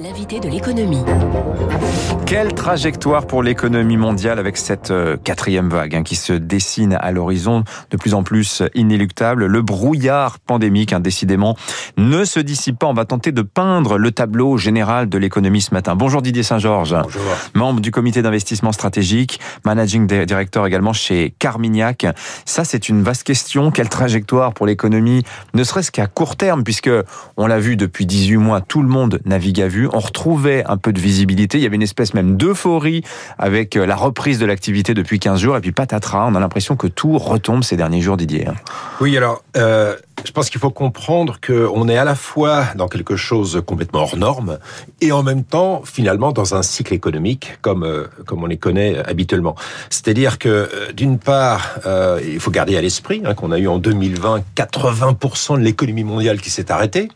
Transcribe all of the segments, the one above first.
l'invité de l'économie. Quelle trajectoire pour l'économie mondiale avec cette euh, quatrième vague hein, qui se dessine à l'horizon de plus en plus inéluctable? Le brouillard pandémique, hein, décidément, ne se dissipe pas. On va tenter de peindre le tableau général de l'économie ce matin. Bonjour Didier Saint-Georges. Bonjour. Membre du comité d'investissement stratégique, managing director également chez Carmignac. Ça, c'est une vaste question. Quelle trajectoire pour l'économie, ne serait-ce qu'à court terme, puisque on l'a vu depuis 18 mois, tout le monde navigue à vue. On retrouvait un peu de visibilité. Il y avait une espèce même d'euphorie avec euh, la reprise de l'activité depuis 15 jours. Et puis patatras, on a l'impression que tout retombe ces derniers jours, Didier. Oui, alors, euh, je pense qu'il faut comprendre qu'on est à la fois dans quelque chose complètement hors norme et en même temps, finalement, dans un cycle économique comme, euh, comme on les connaît habituellement. C'est-à-dire que, d'une part, il faut garder à l'esprit hein, qu'on a eu en 2020 80% de l'économie mondiale qui s'est arrêtée.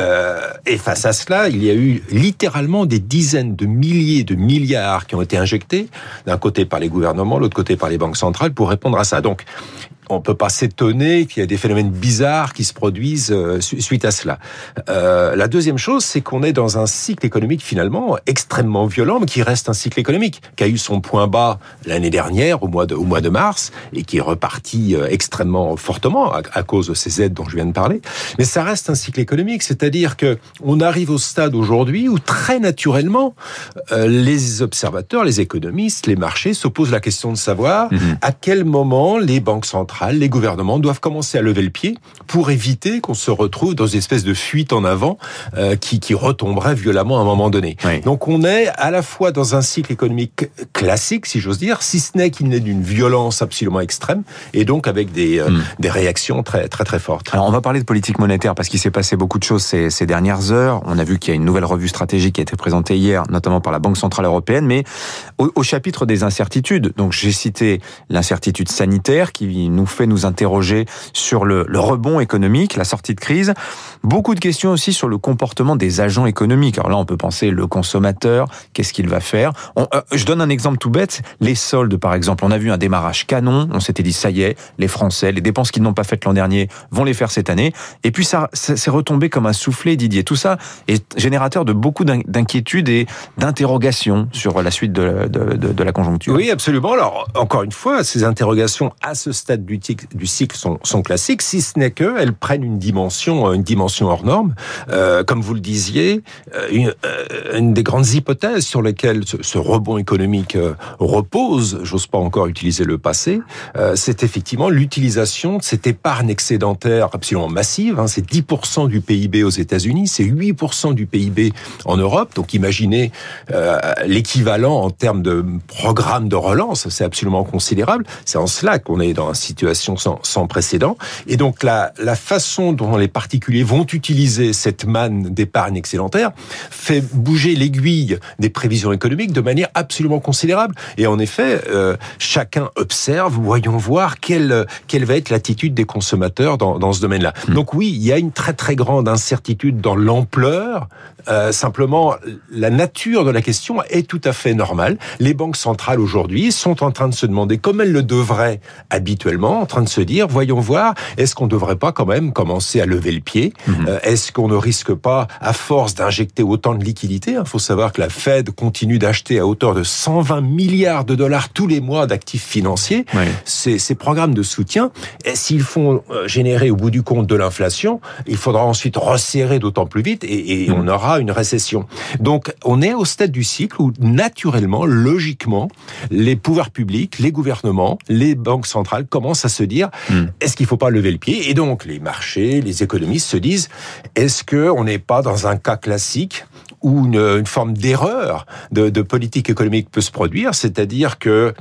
Euh, et face à cela, il y a eu littéralement des dizaines de milliers de milliards qui ont été injectés, d'un côté par les gouvernements, l'autre côté par les banques centrales, pour répondre à ça. On peut pas s'étonner qu'il y ait des phénomènes bizarres qui se produisent euh, suite à cela. Euh, la deuxième chose, c'est qu'on est dans un cycle économique finalement extrêmement violent, mais qui reste un cycle économique, qui a eu son point bas l'année dernière, au mois de, au mois de mars, et qui est reparti euh, extrêmement fortement à, à, cause de ces aides dont je viens de parler. Mais ça reste un cycle économique, c'est-à-dire que on arrive au stade aujourd'hui où très naturellement euh, les observateurs, les économistes, les marchés se posent la question de savoir mmh. à quel moment les banques centrales les gouvernements doivent commencer à lever le pied pour éviter qu'on se retrouve dans une espèce de fuite en avant euh, qui, qui retomberait violemment à un moment donné. Oui. Donc on est à la fois dans un cycle économique classique, si j'ose dire, si ce n'est qu'il n'est d'une violence absolument extrême, et donc avec des, euh, mm. des réactions très très très fortes. Alors on va parler de politique monétaire parce qu'il s'est passé beaucoup de choses ces, ces dernières heures. On a vu qu'il y a une nouvelle revue stratégique qui a été présentée hier, notamment par la Banque centrale européenne, mais au, au chapitre des incertitudes. Donc j'ai cité l'incertitude sanitaire qui nous fait nous interroger sur le, rebond économique, la sortie de crise. Beaucoup de questions aussi sur le comportement des agents économiques. Alors là, on peut penser le consommateur, qu'est-ce qu'il va faire euh, Je donne un exemple tout bête. Les soldes, par exemple. On a vu un démarrage canon. On s'était dit, ça y est, les Français, les dépenses qu'ils n'ont pas faites l'an dernier vont les faire cette année. Et puis ça, c'est retombé comme un soufflet, Didier. Tout ça est générateur de beaucoup d'inquiétudes et d'interrogations sur la suite de, de la conjoncture. Oui, absolument. Alors, encore une fois, ces interrogations à ce stade du du cycle sont, classiques, si ce n'est qu'elles prennent une dimension, une dimension hors norme. Euh, comme vous le disiez, une, euh, une, des grandes hypothèses sur lesquelles ce, rebond économique euh, repose, j'ose pas encore utiliser le passé, euh, c'est effectivement l'utilisation de cette épargne excédentaire absolument massive. Hein, c'est 10% du PIB aux États-Unis, c'est 8% du PIB en Europe. Donc imaginez euh, l'équivalent en termes de programme de relance, c'est absolument considérable. C'est en cela qu'on est dans une situation sans, sans, précédent. Et donc la, la façon dont les particuliers vont utiliser cette manne d'épargne excédentaire fait bouger l'aiguille des prévisions économiques de manière absolument considérable. Et en effet, euh, chacun observe, voyons voir quelle, quelle va être l'attitude des consommateurs dans, dans ce domaine-là. Mmh. Donc oui, il y a une très très grande incertitude dans l'ampleur. Euh, simplement, la nature de la question est tout à fait normale. Les banques centrales aujourd'hui sont en train de se demander, comme elles le devraient habituellement, en train de se dire, voyons voir, est-ce qu'on ne devrait pas quand même commencer à lever le pied? Mmh. euh, Est-ce qu'on ne risque pas, à force d'injecter autant de liquidités, il hein, faut savoir que la Fed continue d'acheter à hauteur de 120 milliards de dollars tous les mois d'actifs financiers, oui. ces, ces, programmes de soutien, s'ils font euh, générer au bout du compte de l'inflation, il faudra ensuite resserrer d'autant plus vite et, et mmh. on aura une récession. Donc on est au stade du cycle où naturellement, logiquement, les pouvoirs publics, les gouvernements, les banques centrales commencent à se dire mmh. est-ce qu'il ne faut pas lever le pied? Et donc les marchés, les économistes se disent est-ce qu'on n'est pas dans un cas classique où une, une forme d'erreur de, de, politique économique peut se produire, c'est-à-dire que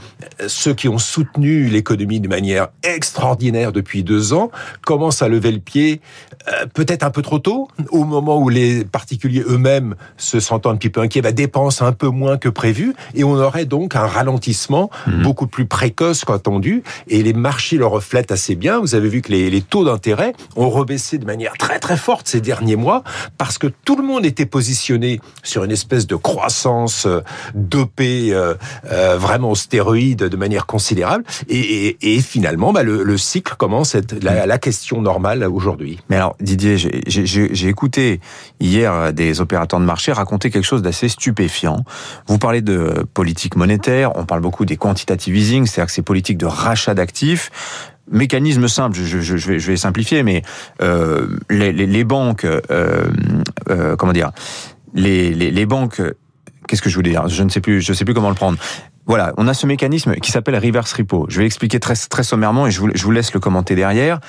ceux qui ont soutenu l'économie de manière extraordinaire depuis deux ans commencent à lever le pied euh, peut-être un peu trop tôt, au moment où les particuliers eux-mêmes se sentant un petit peu inquiets, bah, dépensent un peu moins que prévu, et on aurait donc un ralentissement mmh. beaucoup plus précoce qu'attendu, et les marchés le reflètent assez bien. Vous avez vu que les, les taux d'intérêt ont rebaissé de manière très très forte ces derniers mois, parce que tout le monde était positionné sur une espèce de croissance euh, dopée, euh, euh, vraiment au stéroïde de manière considérable. Et, et, et finalement, bah, le, le, cycle commence à être la, la question normale aujourd'hui. Mais alors, Didier, j'ai écouté hier des opérateurs de marché raconter quelque chose d'assez stupéfiant. Vous parlez de politique monétaire, on parle beaucoup des quantitative easing, c'est-à-dire que ces politiques de rachat d'actifs mécanisme simple, je, je, je, vais, je vais simplifier, mais euh, les, les, les, banques, euh, euh, comment dire, les, les, les banques, qu'est-ce que je voulais dire? Je ne sais plus, je sais plus comment le prendre. Voilà, on a ce mécanisme qui s'appelle reverse repo. Je vais l'expliquer très, très sommairement et je vous, je vous laisse le commenter derrière.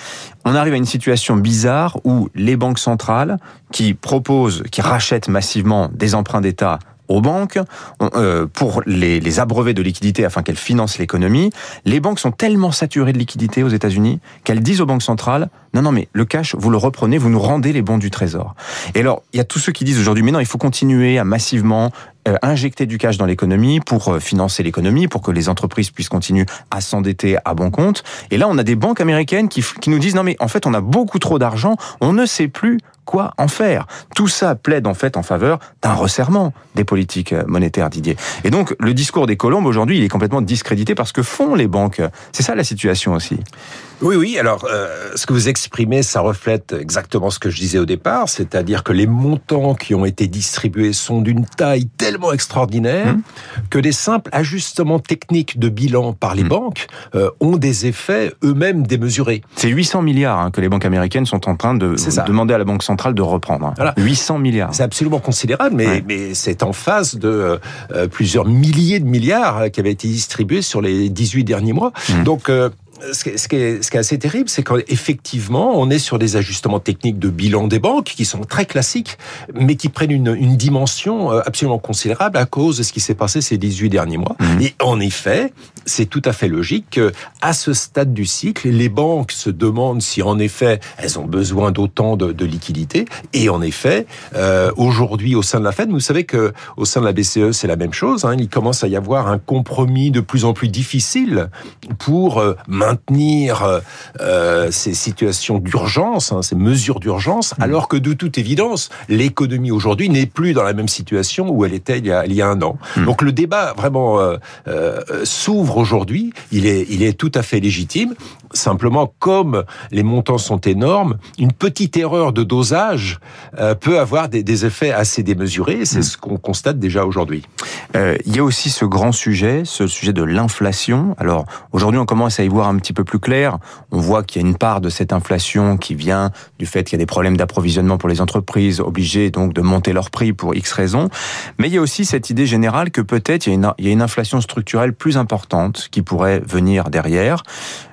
On arrive à une situation bizarre où les banques centrales qui proposent, qui rachètent massivement des emprunts d'État aux banques euh, pour les, les abreuver de liquidités afin qu'elles financent l'économie. Les banques sont tellement saturées de liquidités aux États-Unis qu'elles disent aux banques centrales non non mais le cash vous le reprenez, vous nous rendez les bons du trésor. Et alors il y a tous ceux qui disent aujourd'hui mais non il faut continuer à massivement euh, injecter du cash dans l'économie pour euh, financer l'économie, pour que les entreprises puissent continuer à s'endetter à bon compte. Et là, on a des banques américaines qui, qui nous disent non mais en fait, on a beaucoup trop d'argent, on ne sait plus quoi en faire. Tout ça plaide en fait en faveur d'un resserrement des politiques euh, monétaires, Didier. Et donc, le discours des colombes aujourd'hui, il est complètement discrédité parce que font les banques. C'est ça la situation aussi. Oui, oui. Alors, euh, ce que vous exprimez, ça reflète exactement ce que je disais au départ, c'est-à-dire que les montants qui ont été distribués sont d'une taille tellement extraordinaire mmh. que des simples ajustements techniques de bilan par les mmh. banques euh, ont des effets eux-mêmes démesurés. C'est 800 milliards hein, que les banques américaines sont en train de demander à la Banque centrale de reprendre. Hein. Voilà. 800 milliards. C'est absolument considérable, mais, ouais. mais c'est en face de euh, plusieurs milliers de milliards qui avaient été distribués sur les 18 derniers mois. Mmh. Donc, euh, ce qui, est, ce, qui est, ce qui est assez terrible, c'est qu'effectivement, on est sur des ajustements techniques de bilan des banques qui sont très classiques, mais qui prennent une, une dimension euh, absolument considérable à cause de ce qui s'est passé ces 18 derniers mois. Mmh. Et en effet, c'est tout à fait logique que, à ce stade du cycle, les banques se demandent si en effet elles ont besoin d'autant de, de liquidités. Et en effet, euh, aujourd'hui, au sein de la Fed, vous savez que au sein de la BCE, c'est la même chose. Hein, il commence à y avoir un compromis de plus en plus difficile pour euh, maintenir euh, ces situations d'urgence, hein, ces mesures d'urgence, mmh. alors que de toute évidence, l'économie aujourd'hui n'est plus dans la même situation où elle était il y a, il y a un an. Mmh. Donc le débat vraiment s'ouvre aujourd'hui, il est, tout à fait légitime. Simplement, comme les montants sont énormes, une petite erreur de dosage euh, peut avoir des, des, effets assez démesurés. C'est mmh. ce qu'on constate déjà aujourd'hui. Euh, il y a aussi ce grand sujet, ce sujet de l'inflation. Alors aujourd'hui, on commence à y voir un petit peu plus clair. On voit qu'il y a une part de cette inflation qui vient du fait qu'il y a des problèmes d'approvisionnement pour les entreprises, obligées donc de monter leurs prix pour X raisons. Mais il y a aussi cette idée générale que peut-être il, il y a une inflation structurelle plus importante qui pourrait venir derrière.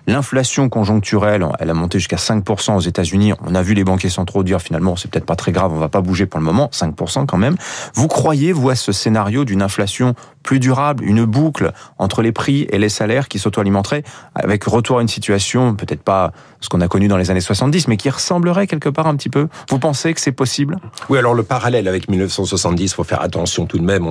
L'inflation conjoncturelle, elle a monté jusqu'à 5% aux États-Unis. On a vu les banquiers centraux dire finalement c'est peut-être pas très grave, on va pas bouger pour le moment, 5% quand même. Vous croyez, vous, à ce scénario d'une inflation plus durable, une boucle entre les prix et les salaires qui s'auto-alimenterait avec retour à une situation, peut-être pas ce qu'on a connu dans les années 70, mais qui ressemblerait quelque part un petit peu. Vous pensez que c'est possible? Oui, alors le parallèle avec 1970, faut faire attention tout de même.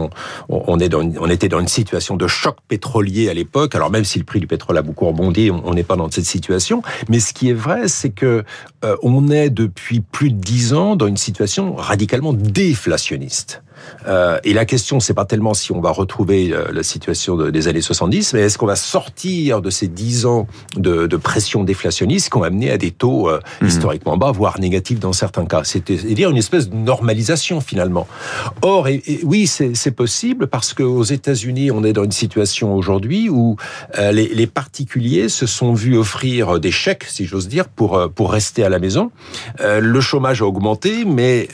On, était dans une situation de choc pétrolier à l'époque. Alors même si le prix du pétrole a beaucoup rebondi, on n'est pas dans cette situation. Mais ce qui est vrai, c'est que euh, on est depuis plus de dix ans dans une situation radicalement déflationniste. Euh, et la question, c'est pas tellement si on va retrouver euh, la situation de, des années 70, mais est-ce qu'on va sortir de ces 10 ans de, de pression déflationniste qui ont amené à des taux euh, mmh. historiquement bas, voire négatifs dans certains cas? C'est-à-dire une espèce de normalisation finalement. Or, et, et oui, c'est possible parce qu'aux États-Unis, on est dans une situation aujourd'hui où euh, les, les, particuliers se sont vus offrir des chèques, si j'ose dire, pour pour rester à la maison. Le chômage a augmenté, mais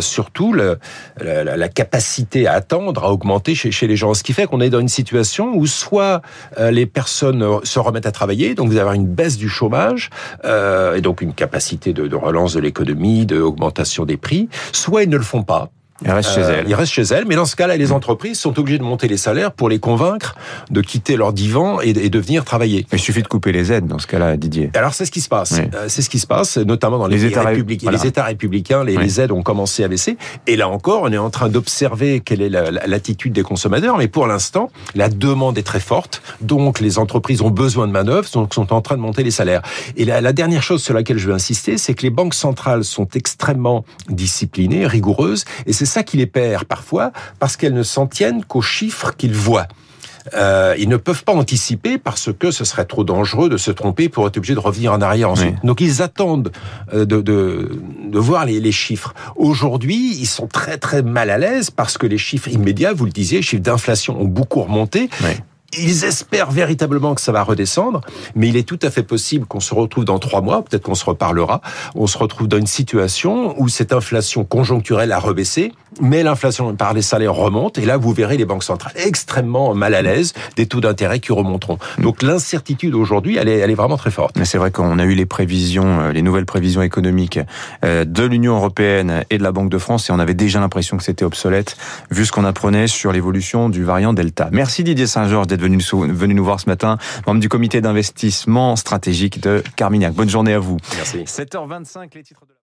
surtout le, la, la capacité à attendre a augmenté chez, chez les gens. Ce qui fait qu'on est dans une situation où soit euh, les personnes se remettent à travailler, donc vous avez une baisse du chômage, euh, et donc une capacité de, de relance de l'économie, d'augmentation des prix, soit ils ne le font pas. Ils restent chez elles. Euh, ils restent chez elles, mais dans ce cas-là, les entreprises sont obligées de monter les salaires pour les convaincre de quitter leur divan et, et de venir travailler. Il suffit de couper les aides dans ce cas-là, Didier. Alors c'est ce qui se passe. Oui. Euh, c'est ce qui se passe, notamment dans les, les États républicains. Voilà. Les États républicains, les, oui. les, aides ont commencé à baisser. Et là encore, on est en train d'observer quelle est l'attitude des consommateurs. Mais pour l'instant, la demande est très forte. Donc les entreprises ont besoin de manœuvres, donc sont en train de monter les salaires. Et la, la dernière chose sur laquelle je veux insister, c'est que les banques centrales sont extrêmement disciplinées, rigoureuses, et c'est ça qui les perd parfois, parce qu'elles ne s'en tiennent qu'aux chiffres qu'ils voient. Euh, ils ne peuvent pas anticiper parce que ce serait trop dangereux de se tromper pour être obligé de revenir en arrière ensuite. Donc ils attendent euh, de, de, de voir les, les chiffres. Aujourd'hui, ils sont très très mal à l'aise parce que les chiffres immédiats, vous le disiez, les chiffres d'inflation ont beaucoup remonté. Ils espèrent véritablement que ça va redescendre, mais il est tout à fait possible qu'on se retrouve dans trois mois, peut-être qu'on se reparlera, on se retrouve dans une situation où cette inflation conjoncturelle a rebaissé, mais l'inflation par les salaires remonte, et là vous verrez les banques centrales extrêmement mal à l'aise, des taux d'intérêt qui remonteront. Donc l'incertitude aujourd'hui, elle est, vraiment très forte. C'est vrai qu'on a eu les prévisions, euh, les nouvelles prévisions économiques euh, de l'Union européenne et de la Banque de France, et on avait déjà l'impression que c'était obsolète, vu ce qu'on apprenait sur l'évolution du variant Delta. Merci Didier Saint-Georges d'être venu, venu nous voir ce matin, membre du comité d'investissement stratégique de Carmignac. Bonne journée à vous. Merci. 7h25, les titres de